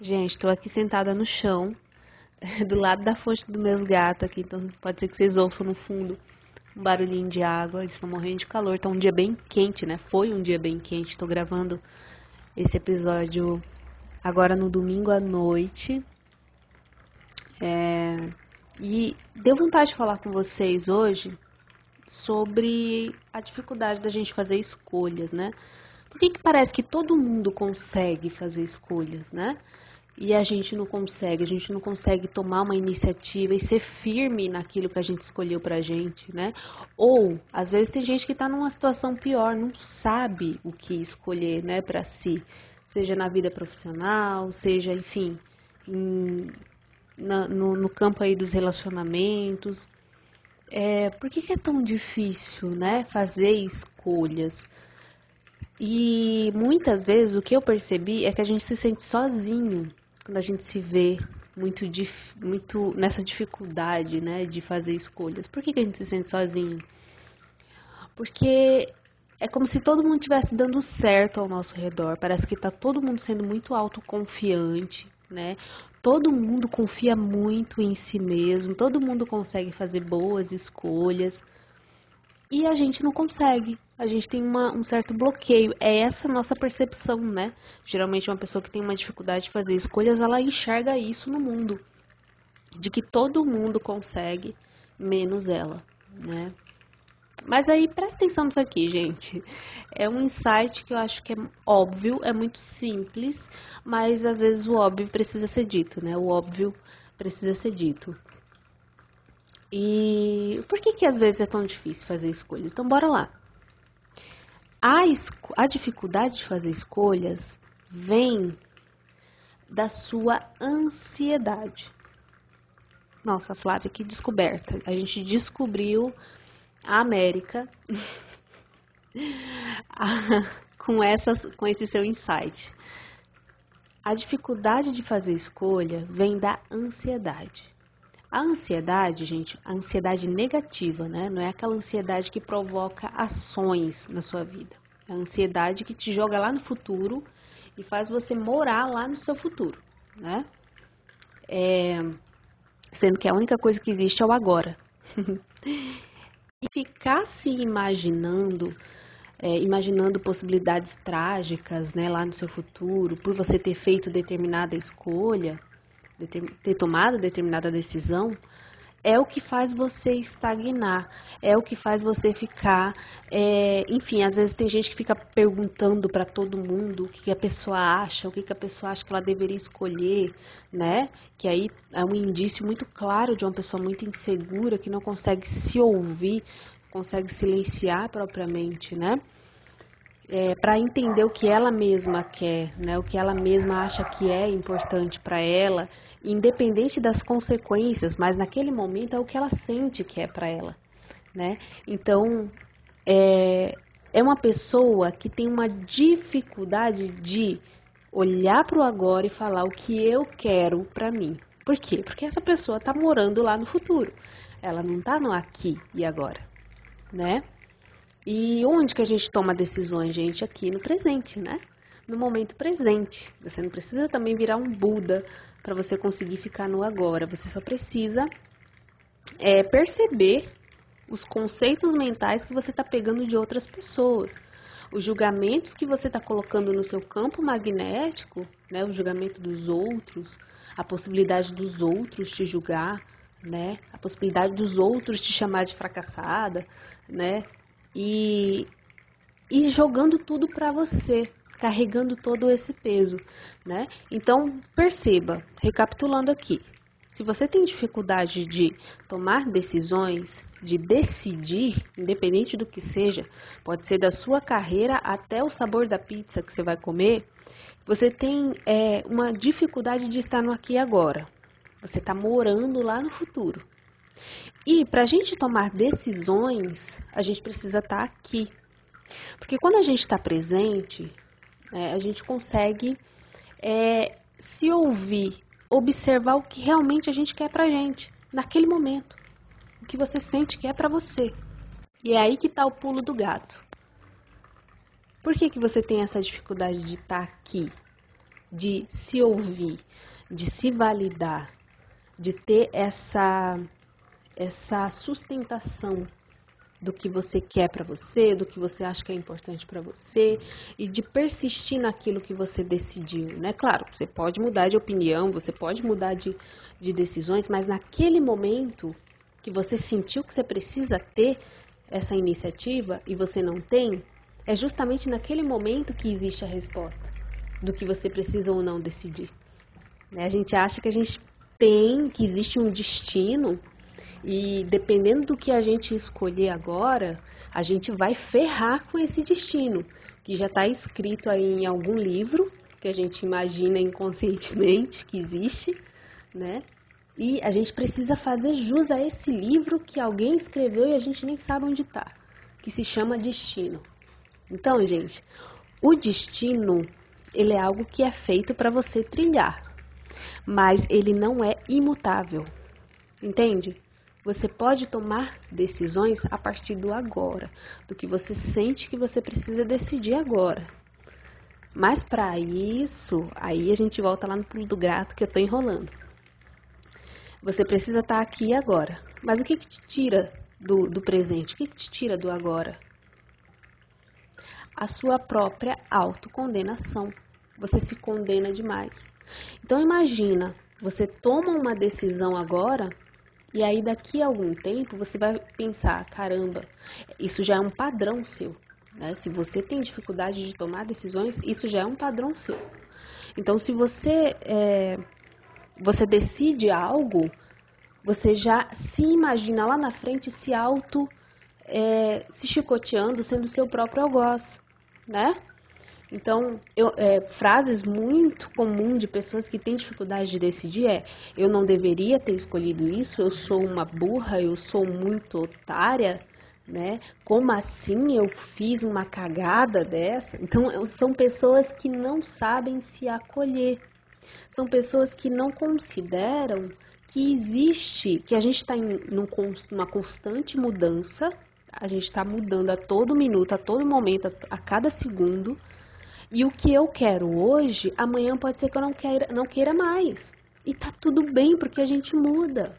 Gente, estou aqui sentada no chão, do lado da fonte dos meus gatos aqui, então pode ser que vocês ouçam no fundo um barulhinho de água. Eles estão morrendo de calor, tá um dia bem quente, né? Foi um dia bem quente. Estou gravando esse episódio agora no domingo à noite. É... E deu vontade de falar com vocês hoje sobre a dificuldade da gente fazer escolhas, né? Por que, que parece que todo mundo consegue fazer escolhas, né? E a gente não consegue, a gente não consegue tomar uma iniciativa e ser firme naquilo que a gente escolheu pra gente, né? Ou, às vezes tem gente que tá numa situação pior, não sabe o que escolher, né, para si, seja na vida profissional, seja, enfim, em, na, no, no, campo aí dos relacionamentos. É, por que, que é tão difícil, né, fazer escolhas? E muitas vezes o que eu percebi é que a gente se sente sozinho quando a gente se vê muito, muito nessa dificuldade, né, de fazer escolhas. Por que, que a gente se sente sozinho? Porque é como se todo mundo estivesse dando certo ao nosso redor. Parece que está todo mundo sendo muito autoconfiante, né? Todo mundo confia muito em si mesmo, todo mundo consegue fazer boas escolhas e a gente não consegue. A gente tem uma, um certo bloqueio. É essa nossa percepção, né? Geralmente, uma pessoa que tem uma dificuldade de fazer escolhas, ela enxerga isso no mundo. De que todo mundo consegue, menos ela, né? Mas aí, presta atenção nisso aqui, gente. É um insight que eu acho que é óbvio, é muito simples, mas às vezes o óbvio precisa ser dito, né? O óbvio precisa ser dito. E por que que às vezes é tão difícil fazer escolhas? Então, bora lá. A, a dificuldade de fazer escolhas vem da sua ansiedade. Nossa, Flávia, que descoberta. A gente descobriu a América com, essas, com esse seu insight. A dificuldade de fazer escolha vem da ansiedade. A ansiedade, gente, a ansiedade negativa, né? Não é aquela ansiedade que provoca ações na sua vida. É a ansiedade que te joga lá no futuro e faz você morar lá no seu futuro, né? É, sendo que a única coisa que existe é o agora. e ficar se imaginando, é, imaginando possibilidades trágicas, né, lá no seu futuro, por você ter feito determinada escolha, ter tomado determinada decisão, é o que faz você estagnar, é o que faz você ficar, é, enfim, às vezes tem gente que fica perguntando para todo mundo o que, que, a pessoa acha, o que, que a pessoa acha que ela deveria escolher, né? Que aí é um indício muito claro de uma pessoa muito insegura que não consegue se ouvir, consegue silenciar propriamente, né? É, para entender o que ela mesma quer, né, o que ela mesma acha que é importante para ela, independente das consequências, mas naquele momento é o que ela sente que é para ela, né? Então é, é uma pessoa que tem uma dificuldade de olhar para o agora e falar o que eu quero para mim. Por quê? Porque essa pessoa está morando lá no futuro. Ela não está no aqui e agora, né? E onde que a gente toma decisões, gente? Aqui no presente, né? No momento presente. Você não precisa também virar um Buda para você conseguir ficar no agora. Você só precisa é, perceber os conceitos mentais que você está pegando de outras pessoas, os julgamentos que você está colocando no seu campo magnético, né, o julgamento dos outros, a possibilidade dos outros te julgar, né, a possibilidade dos outros te chamar de fracassada, né, e, e jogando tudo para você, carregando todo esse peso, né? Então, perceba, recapitulando aqui, se você tem dificuldade de tomar decisões, de decidir, independente do que seja, pode ser da sua carreira até o sabor da pizza que você vai comer, você tem é, uma dificuldade de estar no aqui e agora. Você está morando lá no futuro. E para a gente tomar decisões, a gente precisa estar tá aqui. Porque quando a gente está presente, é, a gente consegue é, se ouvir, observar o que realmente a gente quer para a gente, naquele momento. O que você sente que é para você. E é aí que está o pulo do gato. Por que, que você tem essa dificuldade de estar tá aqui? de se ouvir, de se validar, de ter essa essa sustentação do que você quer para você, do que você acha que é importante para você e de persistir naquilo que você decidiu, né? Claro, você pode mudar de opinião, você pode mudar de, de decisões, mas naquele momento que você sentiu que você precisa ter essa iniciativa e você não tem, é justamente naquele momento que existe a resposta do que você precisa ou não decidir. Né? A gente acha que a gente tem, que existe um destino e dependendo do que a gente escolher agora, a gente vai ferrar com esse destino, que já está escrito aí em algum livro, que a gente imagina inconscientemente que existe, né? E a gente precisa fazer jus a esse livro que alguém escreveu e a gente nem sabe onde está, que se chama Destino. Então, gente, o destino, ele é algo que é feito para você trilhar, mas ele não é imutável. Entende? Você pode tomar decisões a partir do agora, do que você sente que você precisa decidir agora. Mas para isso, aí a gente volta lá no pulo do gato que eu estou enrolando. Você precisa estar tá aqui agora. Mas o que, que te tira do, do presente? O que, que te tira do agora? A sua própria autocondenação. Você se condena demais. Então imagina, você toma uma decisão agora e aí, daqui a algum tempo, você vai pensar: caramba, isso já é um padrão seu. Né? Se você tem dificuldade de tomar decisões, isso já é um padrão seu. Então, se você, é, você decide algo, você já se imagina lá na frente se auto é, se chicoteando, sendo seu próprio algoz, né? Então, eu, é, frases muito comuns de pessoas que têm dificuldade de decidir é: eu não deveria ter escolhido isso, eu sou uma burra, eu sou muito otária, né? Como assim eu fiz uma cagada dessa? Então, são pessoas que não sabem se acolher, são pessoas que não consideram que existe, que a gente está em numa constante mudança, a gente está mudando a todo minuto, a todo momento, a, a cada segundo e o que eu quero hoje, amanhã pode ser que eu não queira, não queira mais. E tá tudo bem, porque a gente muda.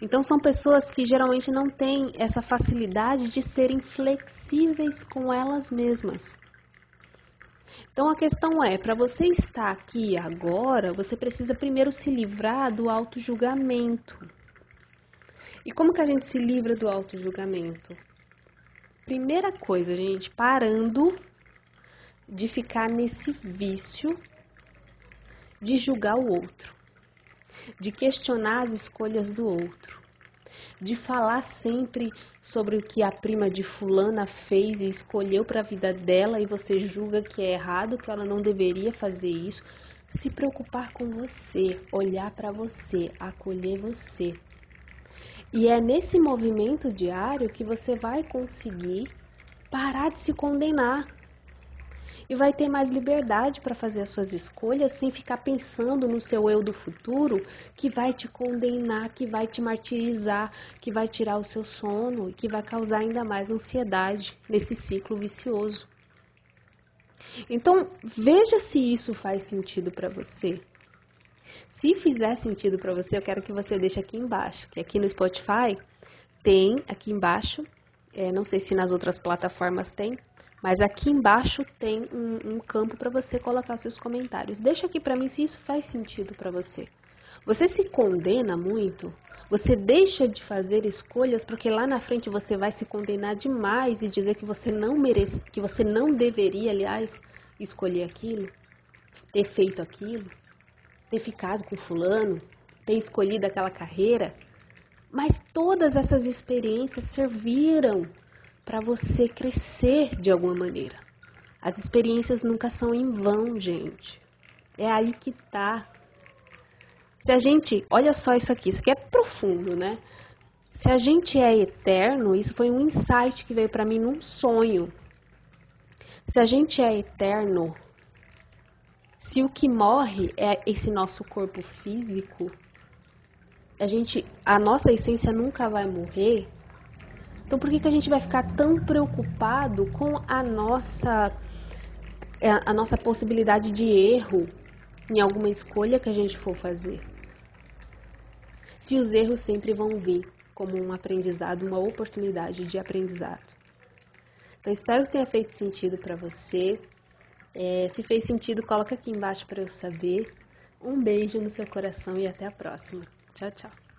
Então são pessoas que geralmente não têm essa facilidade de serem flexíveis com elas mesmas. Então a questão é, para você estar aqui agora, você precisa primeiro se livrar do auto-julgamento. E como que a gente se livra do auto-julgamento? Primeira coisa, gente, parando de ficar nesse vício de julgar o outro, de questionar as escolhas do outro, de falar sempre sobre o que a prima de fulana fez e escolheu para a vida dela e você julga que é errado, que ela não deveria fazer isso. Se preocupar com você, olhar para você, acolher você. E é nesse movimento diário que você vai conseguir parar de se condenar e vai ter mais liberdade para fazer as suas escolhas sem ficar pensando no seu eu do futuro que vai te condenar, que vai te martirizar, que vai tirar o seu sono e que vai causar ainda mais ansiedade nesse ciclo vicioso. Então, veja se isso faz sentido para você. Se fizer sentido para você, eu quero que você deixe aqui embaixo, que aqui no Spotify tem aqui embaixo, é, não sei se nas outras plataformas tem, mas aqui embaixo tem um, um campo para você colocar seus comentários. Deixa aqui para mim se isso faz sentido para você. Você se condena muito? Você deixa de fazer escolhas porque lá na frente você vai se condenar demais e dizer que você não merece, que você não deveria, aliás, escolher aquilo, ter feito aquilo, ter ficado com fulano, ter escolhido aquela carreira? Mas todas essas experiências serviram para você crescer de alguma maneira. As experiências nunca são em vão, gente. É aí que tá. Se a gente, olha só isso aqui, isso aqui é profundo, né? Se a gente é eterno, isso foi um insight que veio para mim num sonho. Se a gente é eterno, se o que morre é esse nosso corpo físico, a gente, a nossa essência nunca vai morrer, então, por que, que a gente vai ficar tão preocupado com a nossa é a nossa possibilidade de erro em alguma escolha que a gente for fazer. Se os erros sempre vão vir como um aprendizado, uma oportunidade de aprendizado. Então, espero que tenha feito sentido para você. É, se fez sentido, coloca aqui embaixo para eu saber. Um beijo no seu coração e até a próxima. Tchau, tchau.